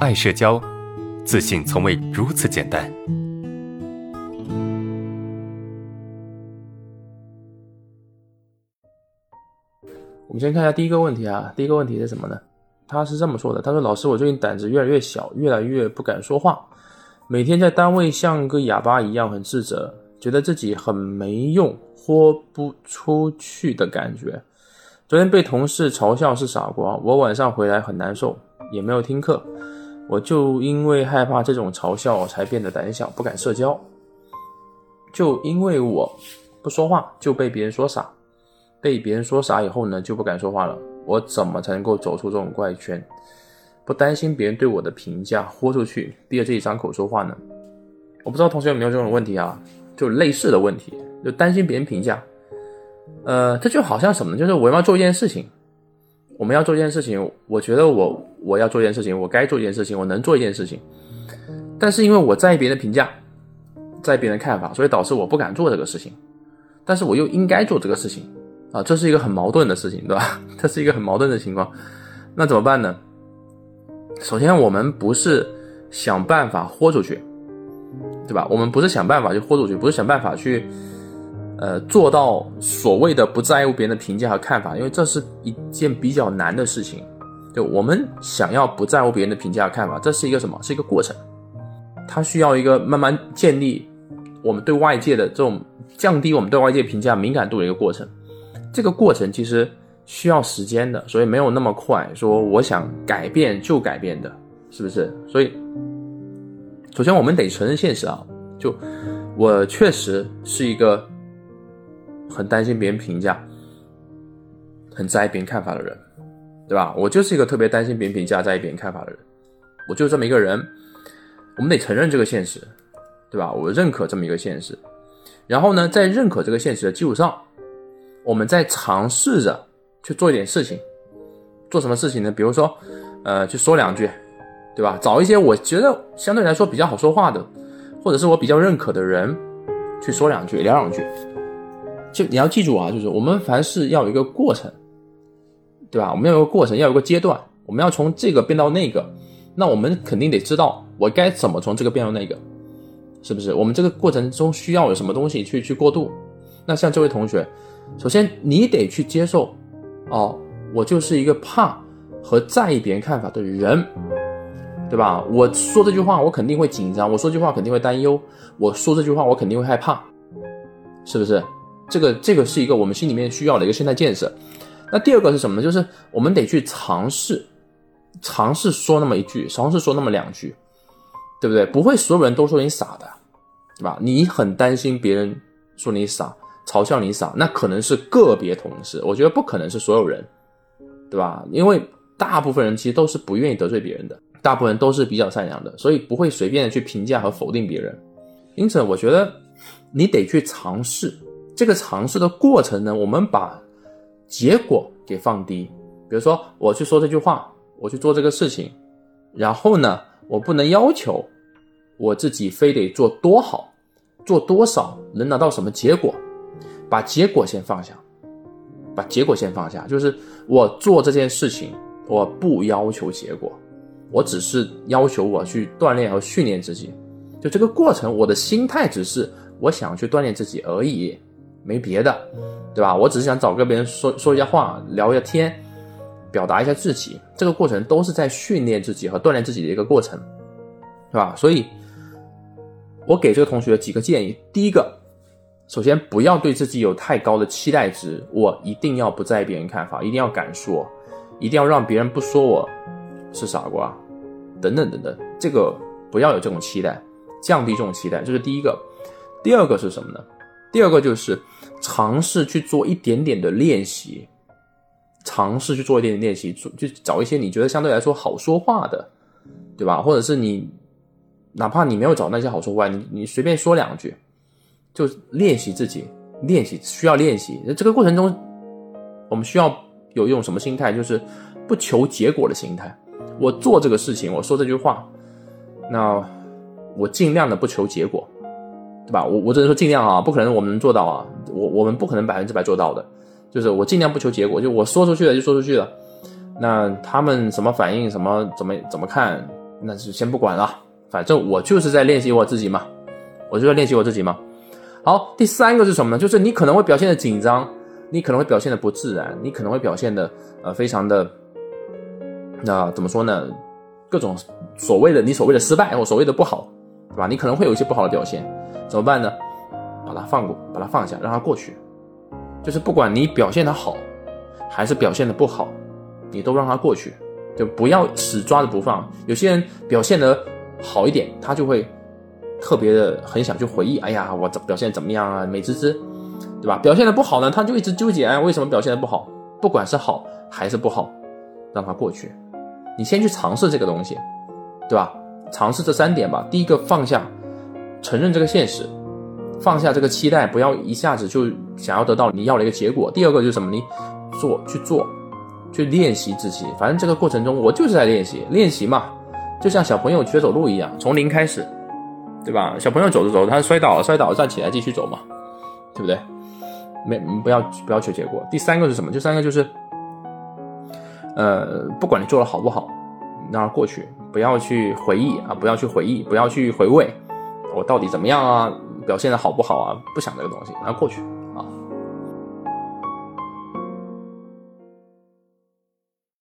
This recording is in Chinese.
爱社交，自信从未如此简单。我们先看一下第一个问题啊，第一个问题是什么呢？他是这么说的：“他说，老师，我最近胆子越来越小，越来越不敢说话，每天在单位像个哑巴一样，很自责，觉得自己很没用，豁不出去的感觉。昨天被同事嘲笑是傻瓜，我晚上回来很难受，也没有听课。我就因为害怕这种嘲笑，才变得胆小，不敢社交。就因为我不说话，就被别人说傻，被别人说傻以后呢，就不敢说话了。”我怎么才能够走出这种怪圈，不担心别人对我的评价，豁出去，逼着自己张口说话呢？我不知道同学有没有这种问题啊？就类似的问题，就担心别人评价。呃，这就好像什么呢？就是我要做一件事情，我们要做一件事情，我觉得我我要做一件事情，我该做一件事情，我能做一件事情，但是因为我在意别人的评价，在意别人的看法，所以导致我不敢做这个事情，但是我又应该做这个事情。啊，这是一个很矛盾的事情，对吧？这是一个很矛盾的情况，那怎么办呢？首先，我们不是想办法豁出去，对吧？我们不是想办法去豁出去，不是想办法去，呃，做到所谓的不在乎别人的评价和看法，因为这是一件比较难的事情。就我们想要不在乎别人的评价和看法，这是一个什么？是一个过程，它需要一个慢慢建立我们对外界的这种降低我们对外界评价敏感度的一个过程。这个过程其实需要时间的，所以没有那么快。说我想改变就改变的，是不是？所以，首先我们得承认现实啊，就我确实是一个很担心别人评价、很在意别人看法的人，对吧？我就是一个特别担心别人评价、在意别人看法的人，我就是这么一个人。我们得承认这个现实，对吧？我认可这么一个现实，然后呢，在认可这个现实的基础上。我们在尝试着去做一点事情，做什么事情呢？比如说，呃，去说两句，对吧？找一些我觉得相对来说比较好说话的，或者是我比较认可的人，去说两句，聊两句。就你要记住啊，就是我们凡事要有一个过程，对吧？我们要有个过程，要有个阶段，我们要从这个变到那个，那我们肯定得知道我该怎么从这个变到那个，是不是？我们这个过程中需要有什么东西去去过渡？那像这位同学。首先，你得去接受，哦，我就是一个怕和在意别人看法的人，对吧？我说这句话，我肯定会紧张；我说这句话，肯定会担忧；我说这句话，我肯定会害怕，是不是？这个，这个是一个我们心里面需要的一个心态建设。那第二个是什么呢？就是我们得去尝试，尝试说那么一句，尝试说那么两句，对不对？不会所有人都说你傻的，对吧？你很担心别人说你傻。嘲笑你傻，那可能是个别同事，我觉得不可能是所有人，对吧？因为大部分人其实都是不愿意得罪别人的，大部分人都是比较善良的，所以不会随便的去评价和否定别人。因此，我觉得你得去尝试这个尝试的过程呢，我们把结果给放低。比如说，我去说这句话，我去做这个事情，然后呢，我不能要求我自己非得做多好，做多少能拿到什么结果。把结果先放下，把结果先放下，就是我做这件事情，我不要求结果，我只是要求我去锻炼和训练自己。就这个过程，我的心态只是我想去锻炼自己而已，没别的，对吧？我只是想找个别人说说一下话，聊一下天，表达一下自己。这个过程都是在训练自己和锻炼自己的一个过程，是吧？所以，我给这个同学几个建议，第一个。首先，不要对自己有太高的期待值。我一定要不在意别人看法，一定要敢说，一定要让别人不说我是傻瓜，等等等等。这个不要有这种期待，降低这种期待，这是第一个。第二个是什么呢？第二个就是尝试去做一点点的练习，尝试去做一点点练习，就找一些你觉得相对来说好说话的，对吧？或者是你哪怕你没有找那些好说话，你你随便说两句。就练习自己，练习需要练习。这个过程中，我们需要有一种什么心态？就是不求结果的心态。我做这个事情，我说这句话，那我尽量的不求结果，对吧？我我只能说尽量啊，不可能我们能做到啊。我我们不可能百分之百做到的。就是我尽量不求结果，就我说出去了就说出去了。那他们什么反应，什么怎么怎么看，那就先不管了，反正我就是在练习我自己嘛，我就在练习我自己嘛。好，第三个是什么呢？就是你可能会表现的紧张，你可能会表现的不自然，你可能会表现的呃非常的，那怎么说呢？各种所谓的你所谓的失败或所谓的不好，对吧？你可能会有一些不好的表现，怎么办呢？把它放过，把它放下，让它过去。就是不管你表现的好，还是表现的不好，你都让它过去，就不要死抓着不放。有些人表现的好一点，他就会特别的很想去回忆，哎呀，我怎表现怎么样啊，美滋滋，对吧？表现的不好呢，他就一直纠结，哎，为什么表现的不好？不管是好还是不好，让它过去。你先去尝试这个东西，对吧？尝试这三点吧。第一个放下，承认这个现实，放下这个期待，不要一下子就想要得到你要的一个结果。第二个就是什么？你做去做，去练习自己。反正这个过程中，我就是在练习，练习嘛，就像小朋友学走路一样，从零开始，对吧？小朋友走着走着，他摔倒了，摔倒了站起来继续走嘛，对不对？没不要不要求结果。第三个是什么？第三个就是。呃，不管你做的好不好，让它过去，不要去回忆啊，不要去回忆，不要去回味，我到底怎么样啊，表现的好不好啊？不想这个东西，让它过去。